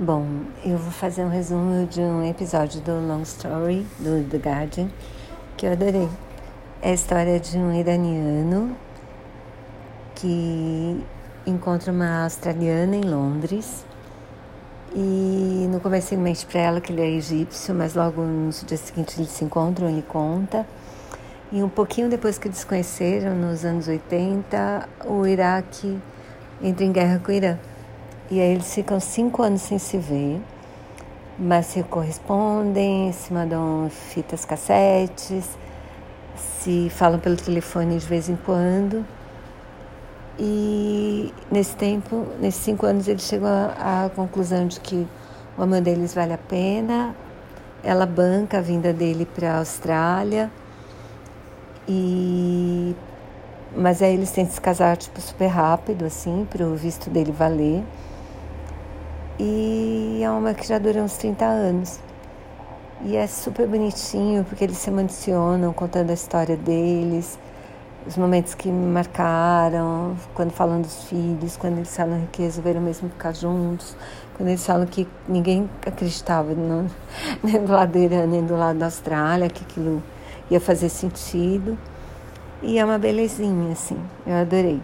Bom, eu vou fazer um resumo de um episódio do Long Story do The Guardian que eu adorei. É a história de um iraniano que encontra uma australiana em Londres e no começo ele mente para ela que ele é egípcio, mas logo no dia seguinte eles se encontram, ele conta. E um pouquinho depois que eles conheceram, nos anos 80, o Iraque entra em guerra com o Irã. E aí eles ficam cinco anos sem se ver, mas se correspondem, se mandam fitas cassetes, se falam pelo telefone de vez em quando. E nesse tempo, nesses cinco anos, eles chegam à, à conclusão de que o amor deles vale a pena. Ela banca a vinda dele para a Austrália. E mas aí eles têm que se casar tipo super rápido assim, para o visto dele valer e é uma que já dura uns 30 anos. E é super bonitinho porque eles se emocionam contando a história deles, os momentos que me marcaram, quando falam dos filhos, quando eles falam que resolveram mesmo ficar juntos, quando eles falam que ninguém acreditava no, nem do lado do Irã, nem do lado da Austrália, que aquilo ia fazer sentido. E é uma belezinha, assim, eu adorei.